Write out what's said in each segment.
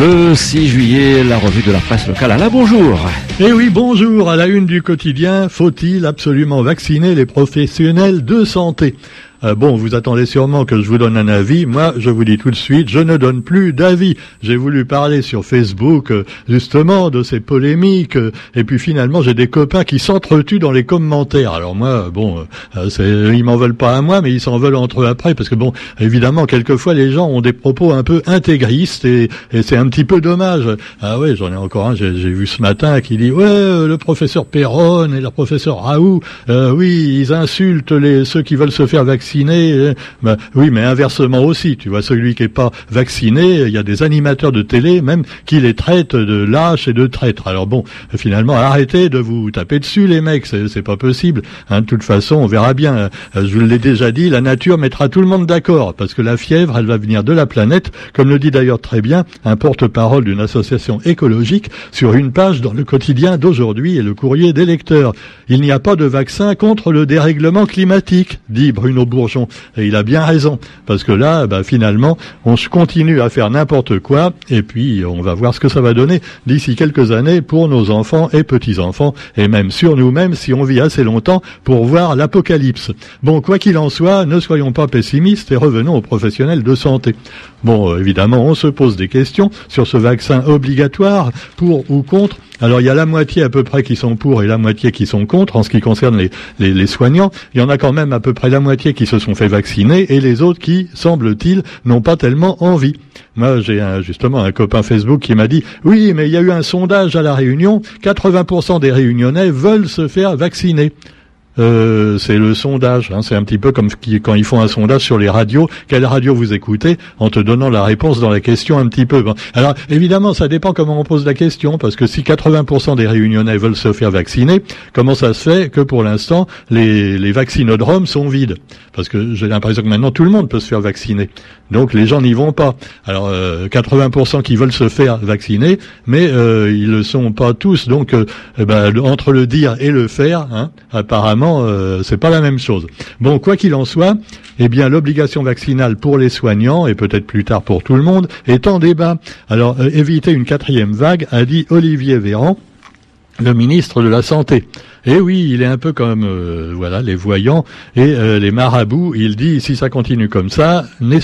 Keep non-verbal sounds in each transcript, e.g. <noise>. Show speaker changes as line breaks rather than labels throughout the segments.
Le 6 juillet, la revue de la presse locale. Alain, bonjour.
Eh oui, bonjour. À la une du quotidien, faut-il absolument vacciner les professionnels de santé? Euh, bon, vous attendez sûrement que je vous donne un avis. Moi, je vous dis tout de suite, je ne donne plus d'avis. J'ai voulu parler sur Facebook, euh, justement, de ces polémiques. Euh, et puis finalement, j'ai des copains qui s'entretuent dans les commentaires. Alors moi, bon, ils m'en veulent pas à moi, mais ils s'en veulent entre eux après. Parce que bon, évidemment, quelquefois, les gens ont des propos un peu intégristes et, c'est un petit peu dommage. Ah ouais, j'en ai encore un, j'ai vu ce matin qui dit, ouais, le professeur Perron et le professeur Raoult, oui, ils insultent les, ceux qui veulent se faire vacciner euh, bah, oui, mais inversement aussi. Tu vois, celui qui est pas vacciné, il y a des animateurs de télé même qui les traitent de lâches et de traîtres. Alors bon, finalement, arrêtez de vous taper dessus, les mecs. C'est pas possible. Hein, de toute façon, on verra bien. Euh, je vous l'ai déjà dit, la nature mettra tout le monde d'accord parce que la fièvre, elle va venir de la planète, comme le dit d'ailleurs très bien un porte-parole d'une association écologique sur une page dans le quotidien d'aujourd'hui et le courrier des lecteurs. Il n'y a pas de vaccin contre le dérèglement climatique, dit Bruno Bourg et il a bien raison, parce que là, bah, finalement, on continue à faire n'importe quoi, et puis on va voir ce que ça va donner d'ici quelques années pour nos enfants et petits-enfants, et même sur nous-mêmes si on vit assez longtemps pour voir l'apocalypse. Bon, quoi qu'il en soit, ne soyons pas pessimistes et revenons aux professionnels de santé. Bon, évidemment, on se pose des questions sur ce vaccin obligatoire, pour ou contre. Alors il y a la moitié à peu près qui sont pour et la moitié qui sont contre en ce qui concerne les, les, soignants. Il y en a quand même à peu près la moitié qui se sont fait vacciner et les autres qui, semble-t-il, n'ont pas tellement envie. Moi, j'ai justement un copain Facebook qui m'a dit oui, mais il y a eu un sondage à la Réunion, 80% des Réunionnais veulent se faire vacciner. Euh, c'est le sondage. Hein. c'est un petit peu comme quand ils font un sondage sur les radios. Quelle radio vous écoutez En te donnant la réponse dans la question un petit peu. Alors évidemment, ça dépend comment on pose la question, parce que si 80% des Réunionnais veulent se faire vacciner, comment ça se fait que pour l'instant les, les vaccinodromes sont vides? Parce que j'ai l'impression que maintenant tout le monde peut se faire vacciner. Donc les gens n'y vont pas. Alors euh, 80% qui veulent se faire vacciner, mais euh, ils le sont pas tous. Donc euh, eh ben, entre le dire et le faire, hein, apparemment euh, c'est pas la même chose. Bon, quoi qu'il en soit, eh bien, l'obligation vaccinale pour les soignants et peut-être plus tard pour tout le monde est en débat. Alors, euh, éviter une quatrième vague, a dit Olivier Véran, le ministre de la Santé. Eh oui, il est un peu comme euh, voilà les voyants et euh, les marabouts. Il dit si ça continue comme ça, les,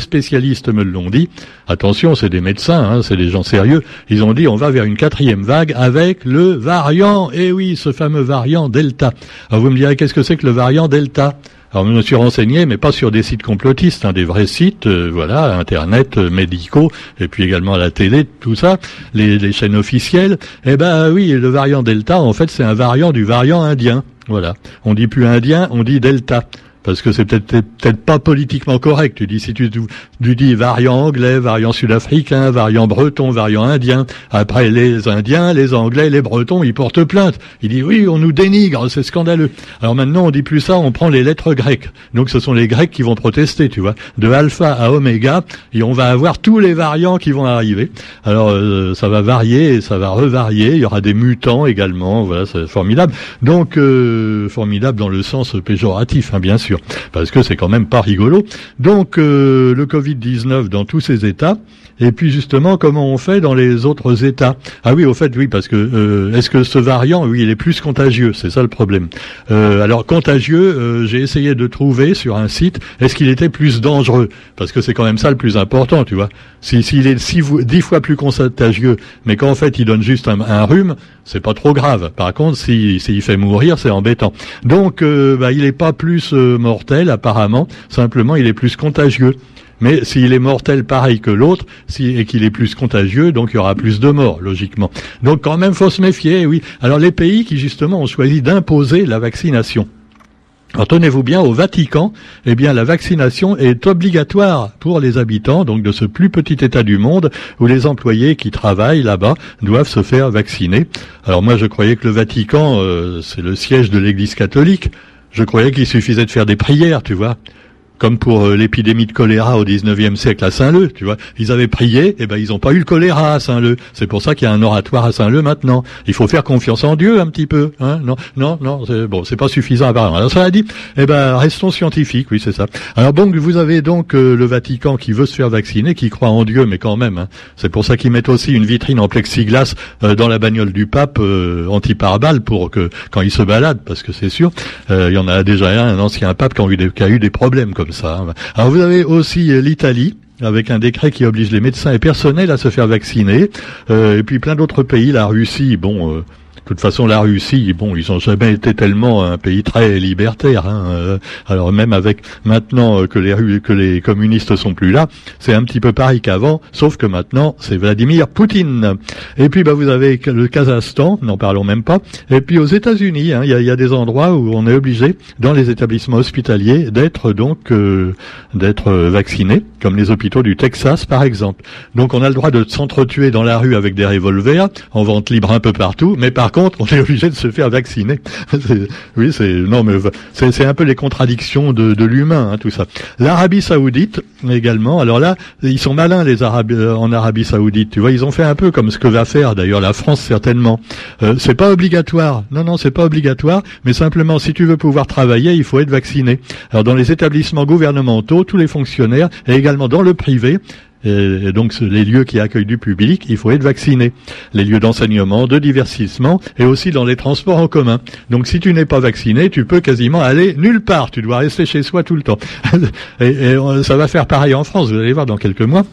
spécialistes me l'ont dit. Attention, c'est des médecins, hein, c'est des gens sérieux. Ils ont dit on va vers une quatrième vague avec le variant. Eh oui, ce fameux variant Delta. Alors vous me direz qu'est-ce que c'est que le variant Delta? Alors, je me suis renseigné, mais pas sur des sites complotistes, hein, des vrais sites, euh, voilà, Internet, euh, médicaux, et puis également la télé, tout ça, les, les chaînes officielles. Eh ben oui, le variant Delta, en fait, c'est un variant du variant indien. Voilà. On dit plus indien, on dit Delta parce que c'est peut-être peut-être pas politiquement correct. Tu dis si tu, tu dis variant anglais, variant sud-africain, variant breton, variant indien. Après les Indiens, les Anglais, les Bretons, ils portent plainte. Ils disent oui, on nous dénigre, c'est scandaleux. Alors maintenant, on dit plus ça, on prend les lettres grecques. Donc ce sont les Grecs qui vont protester, tu vois, de alpha à oméga, et on va avoir tous les variants qui vont arriver. Alors euh, ça va varier, ça va revarier. Il y aura des mutants également. Voilà, c'est formidable. Donc euh, formidable dans le sens péjoratif, hein, bien sûr parce que c'est quand même pas rigolo. Donc euh, le Covid-19 dans tous ces états, et puis justement comment on fait dans les autres états? Ah oui, au fait, oui, parce que euh, est-ce que ce variant, oui, il est plus contagieux, c'est ça le problème. Euh, alors contagieux, j'ai essayé de trouver sur un site, est-ce qu'il était plus dangereux? Parce que c'est quand même ça le plus important, tu vois. S'il si, est six, dix fois plus contagieux, mais qu'en fait il donne juste un, un rhume, c'est pas trop grave. Par contre, s'il si, fait mourir, c'est embêtant. Donc, bah, il n'est pas plus mortel apparemment, simplement il est plus contagieux. Mais s'il est mortel pareil que l'autre, et qu'il est plus contagieux, donc il y aura plus de morts, logiquement. Donc quand même, faut se méfier, oui. Alors les pays qui justement ont choisi d'imposer la vaccination. Alors tenez-vous bien, au Vatican, eh bien la vaccination est obligatoire pour les habitants donc de ce plus petit État du monde où les employés qui travaillent là-bas doivent se faire vacciner. Alors moi je croyais que le Vatican euh, c'est le siège de l'Église catholique. Je croyais qu'il suffisait de faire des prières, tu vois. Comme pour euh, l'épidémie de choléra au 19e siècle à Saint-Leu, tu vois. Ils avaient prié, et eh ben ils n'ont pas eu le choléra à Saint-Leu. C'est pour ça qu'il y a un oratoire à Saint-Leu maintenant. Il faut faire confiance en Dieu un petit peu, hein. Non, non, non, c'est, bon, c'est pas suffisant apparemment. Alors ça a dit, eh ben restons scientifiques, oui, c'est ça. Alors bon, vous avez donc euh, le Vatican qui veut se faire vacciner, qui croit en Dieu, mais quand même, hein. c'est pour ça qu'ils mettent aussi une vitrine en plexiglas euh, dans la bagnole du pape anti-pare-balles pour que quand il se balade, parce que c'est sûr, il y en a déjà un, un ancien pape qui a eu des, qui a eu des problèmes comme Alors vous avez aussi euh, l'Italie avec un décret qui oblige les médecins et personnels à se faire vacciner, euh, et puis plein d'autres pays, la Russie, bon, euh, de toute façon, la Russie, bon, ils ont jamais été tellement un pays très libertaire. Hein. Euh, alors même avec maintenant que les que les communistes sont plus là, c'est un petit peu pareil qu'avant, sauf que maintenant c'est Vladimir Poutine. Et puis bah vous avez le Kazakhstan, n'en parlons même pas. Et puis aux États-Unis, hein, il y, a, des endroits où on est obligé dans les établissements hospitaliers d'être donc euh, d'être vacciné, comme les hôpitaux du Texas par exemple. Donc on a le droit de s'entretuer dans la rue avec des revolvers en vente libre un peu partout, mais par contre, on est <laughs> obligé de se faire vacciner. <laughs> oui, c'est non, mais c'est un peu les contradictions de, de l'humain, hein, tout ça. L'Arabie Saoudite également. Alors là, ils sont malins les Arabes euh, en Arabie Saoudite. Tu vois, ils ont fait un peu comme ce que va faire d'ailleurs la France certainement. Euh, c'est pas obligatoire. Non, non, c'est pas obligatoire. Mais simplement, si tu veux pouvoir travailler, il faut être vacciné. Alors dans les établissements gouvernementaux, tous les fonctionnaires et également dans le privé, et donc les lieux qui accueillent du public, il faut être vacciné. Les lieux d'enseignement, de divertissement et aussi dans les transports en commun. Donc si tu n'es pas vacciné, tu peux quasiment aller nulle part. Tu dois rester chez soi tout le temps. <laughs> et, et ça va faire pareil en France, vous allez voir dans quelques mois.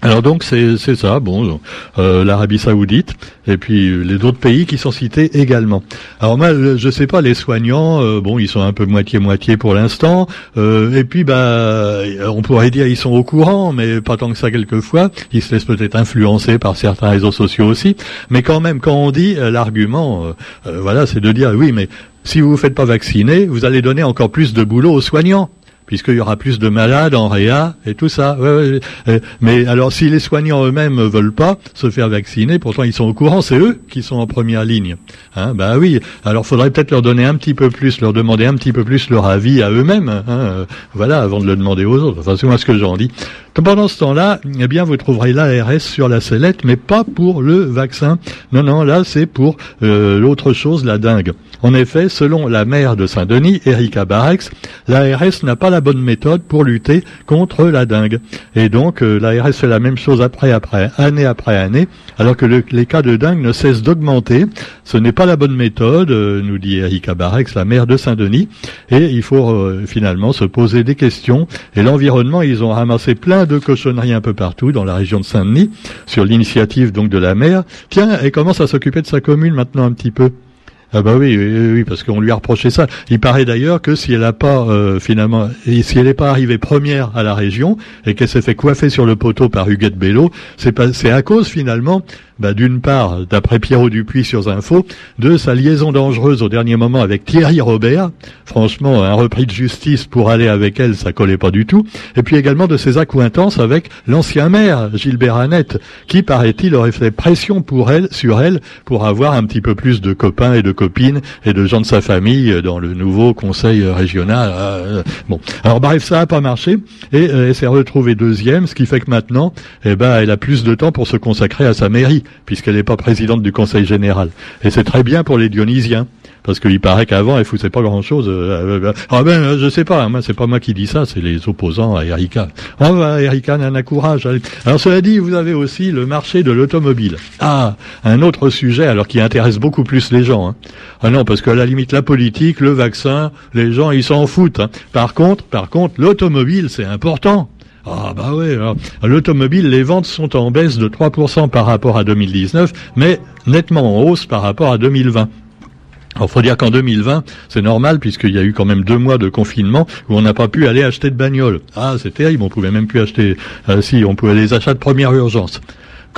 Alors donc c'est ça, bon, euh, l'Arabie Saoudite et puis les autres pays qui sont cités également. Alors moi je sais pas les soignants, euh, bon ils sont un peu moitié moitié pour l'instant euh, et puis bah on pourrait dire ils sont au courant mais pas tant que ça quelquefois, ils se laissent peut-être influencer par certains réseaux sociaux aussi, mais quand même quand on dit l'argument, voilà c'est de dire oui mais si vous vous faites pas vacciner, vous allez donner encore plus de boulot aux soignants puisqu'il y aura plus de malades en réa et tout ça. Mais alors, si les soignants eux-mêmes veulent pas se faire vacciner, pourtant ils sont au courant, c'est eux qui sont en première ligne. Hein, bah oui. Alors, faudrait peut-être leur donner un petit peu plus, leur demander un petit peu plus leur avis à eux-mêmes. Hein, euh, voilà, avant de le demander aux autres. Enfin, c'est moi ce que j'en dis. Pendant ce temps-là, eh bien, vous trouverez l'ARS sur la sellette, mais pas pour le vaccin. Non, non, là, c'est pour euh, l'autre chose, la dingue. En effet, selon la maire de Saint-Denis, Erika Barex, l'ARS n'a pas la bonne méthode pour lutter contre la dengue. Et donc, euh, l'ARS fait la même chose après, après, année après année, alors que les cas de dengue ne cessent d'augmenter. Ce n'est pas la bonne méthode, euh, nous dit Erika Barex, la maire de Saint-Denis, et il faut euh, finalement se poser des questions. Et l'environnement, ils ont ramassé plein de cochonneries un peu partout dans la région de Saint-Denis, sur l'initiative donc de la maire. Tiens, elle commence à s'occuper de sa commune maintenant un petit peu. Ah bah oui, oui, parce qu'on lui a reproché ça. Il paraît d'ailleurs que si elle n'a pas euh, finalement, si elle n'est pas arrivée première à la région et qu'elle s'est fait coiffer sur le poteau par Huguette Bello, c'est à cause finalement bah, d'une part, d'après Pierrot Dupuis sur Info, de sa liaison dangereuse au dernier moment avec Thierry Robert. Franchement, un repris de justice pour aller avec elle, ça collait pas du tout. Et puis également de ses accointances avec l'ancien maire, Gilbert Annette, qui, paraît-il, aurait fait pression pour elle, sur elle, pour avoir un petit peu plus de copains et de copines et de gens de sa famille dans le nouveau conseil régional. Euh, bon. Alors bref, ça a pas marché et euh, elle s'est retrouvée deuxième, ce qui fait que maintenant, eh ben, elle a plus de temps pour se consacrer à sa mairie puisqu'elle n'est pas présidente du Conseil général. Et c'est très bien pour les Dionysiens. Parce qu'il paraît qu'avant, elle foutait pas grand-chose. Euh, euh, ah ben, je sais pas, hein, c'est pas moi qui dis ça, c'est les opposants à Erika. Oh bah, Erika, nana courage. Alors cela dit, vous avez aussi le marché de l'automobile. Ah, un autre sujet, alors qui intéresse beaucoup plus les gens. Hein. Ah non, parce qu'à la limite, la politique, le vaccin, les gens, ils s'en foutent. Hein. Par contre, par contre, l'automobile, c'est important. Ah bah oui, l'automobile, les ventes sont en baisse de 3% par rapport à 2019, mais nettement en hausse par rapport à 2020. Alors, faut dire qu'en 2020, c'est normal puisqu'il y a eu quand même deux mois de confinement où on n'a pas pu aller acheter de bagnole. Ah, c'est terrible, on pouvait même plus acheter. Euh, si, on pouvait les achats de première urgence.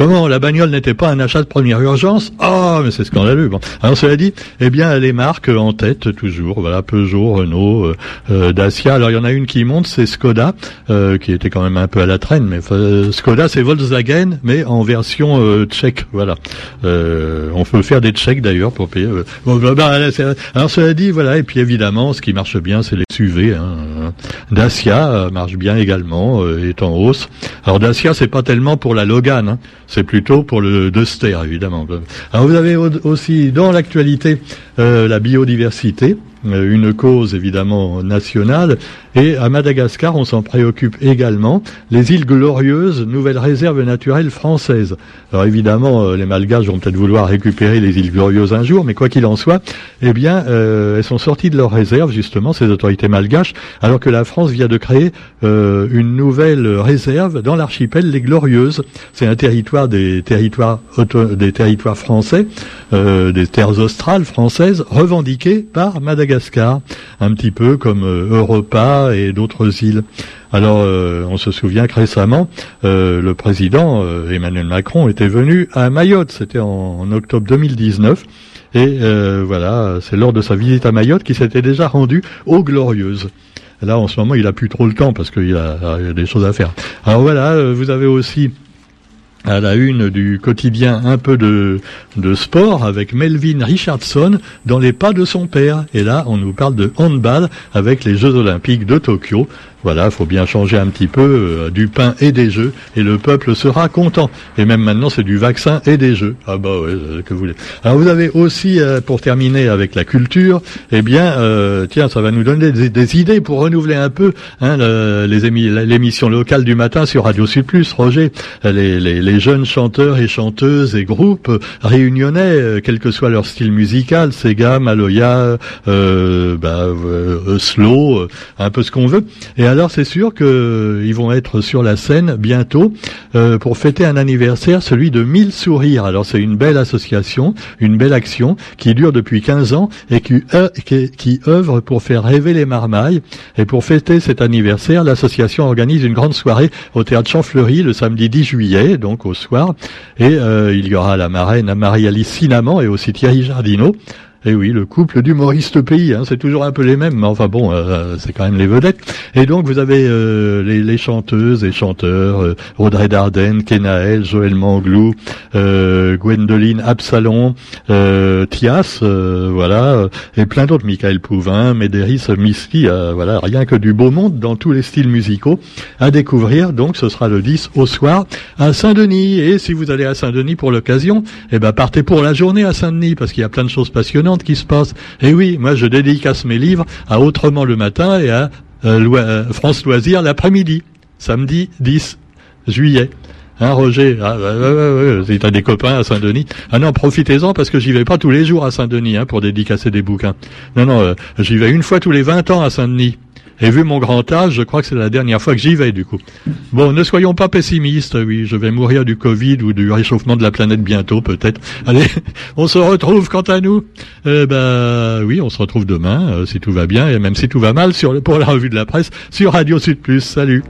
Comment la bagnole n'était pas un achat de première urgence? Ah, mais c'est scandaleux. Bon. Alors cela dit, eh bien les marques en tête toujours. Voilà, Peugeot, Renault, euh, euh, Dacia. Alors il y en a une qui monte, c'est Skoda, euh, qui était quand même un peu à la traîne. Mais Skoda, c'est Volkswagen, mais en version tchèque. Voilà. on peut faire des tchèques d'ailleurs pour payer. Bon, bah, bah, alors cela dit, voilà. Et puis évidemment, ce qui marche bien, c'est les SUV. Hein. Dacia marche bien également, est en hausse. Alors Dacia, c'est pas tellement pour la Logan. Hein. C'est plutôt pour le Duster, évidemment. Alors vous avez aussi dans l'actualité euh, la biodiversité. Euh, une cause évidemment nationale. Et à Madagascar, on s'en préoccupe également. Les îles Glorieuses, nouvelle réserve naturelle française. Alors évidemment, euh, les Malgaches vont peut-être vouloir récupérer les îles Glorieuses un jour, mais quoi qu'il en soit, eh bien, euh, elles sont sorties de leur réserve, justement, ces autorités malgaches, alors que la France vient de créer une nouvelle réserve dans l'archipel Les Glorieuses. C'est un territoire des territoires des territoires français, des terres australes françaises, revendiquées par Madagascar. Madagascar, un petit peu comme euh, Europa et d'autres îles. Alors, euh, on se souvient que récemment, euh, le président Emmanuel Macron était venu à Mayotte, c'était en, octobre 2019. Et voilà, c'est lors de sa visite à Mayotte qu'il s'était déjà rendu aux Glorieuses. Là, en ce moment, il a plus trop le temps parce qu'il a, a, des choses à faire. Alors voilà, vous avez aussi à la une du quotidien un peu de, de sport avec Melvin Richardson dans les pas de son père. Et là, on nous parle de handball avec les Jeux Olympiques de Tokyo. Voilà, faut bien changer un petit peu euh, du pain et des jeux, et le peuple sera content. Et même maintenant, c'est du vaccin et des jeux. Ah bah ouais, euh, que vous voulez. Alors vous avez aussi, euh, pour terminer avec la culture, eh bien, tiens, ça va nous donner des, idées pour renouveler un peu hein, l'émission locale du matin sur Radio Sud Plus. Roger, les, jeunes chanteurs et chanteuses et groupes réunionnais, quel que soit leur style musical, Sega, Maloya, bah, slow, un peu ce qu'on veut. Alors c'est sûr qu'ils euh, vont être sur la scène bientôt euh, pour fêter un anniversaire, celui de 1000 sourires. Alors c'est une belle association, une belle action qui dure depuis 15 ans et qui, euh, œuvre pour faire rêver les marmailles. Et pour fêter cet anniversaire, l'association organise une grande soirée au théâtre Champfleury le samedi 10 juillet, donc au soir. Et il y aura la marraine Marie-Alice Sinaman et aussi Thierry Jardineau. Et eh oui, le couple d'humoristes pays, hein, c'est toujours un peu les mêmes, mais enfin bon, euh, c'est quand même les vedettes. Et donc vous avez euh, les, chanteuses et chanteurs, euh, Audrey Dardenne, Kenaël, Joël Manglou, euh, Gwendoline Absalon, Thias, voilà, et plein d'autres, Michael Pouvin, Médéris Miski, voilà, rien que du beau monde dans tous les styles musicaux à découvrir. Donc ce sera le 10 au soir à Saint-Denis. Et si vous allez à Saint-Denis pour l'occasion, eh ben partez pour la journée à Saint-Denis parce qu'il y a plein de choses passionnantes qui se passe. Et oui, moi je dédicace mes livres à Autrement le matin et à euh, euh, France Loisirs l'après-midi, samedi 10 juillet. Hein, Roger? Ah, ouais, des copains à Saint-Denis. Ah non, profitez-en parce que j'y vais pas tous les jours à Saint-Denis hein, pour dédicacer des bouquins. Non, non, euh, j'y vais une fois tous les 20 ans à Saint-Denis. Et vu mon grand âge, je crois que c'est la dernière fois que j'y vais, du coup. Bon, ne soyons pas pessimistes, oui, je vais mourir du Covid ou du réchauffement de la planète bientôt, peut-être. <laughs> Allez, on se retrouve quant à nous. Eh ben, oui, on se retrouve demain, euh, si tout va bien, et même si tout va mal, pour la revue de la presse, sur Radio Sud Plus. Salut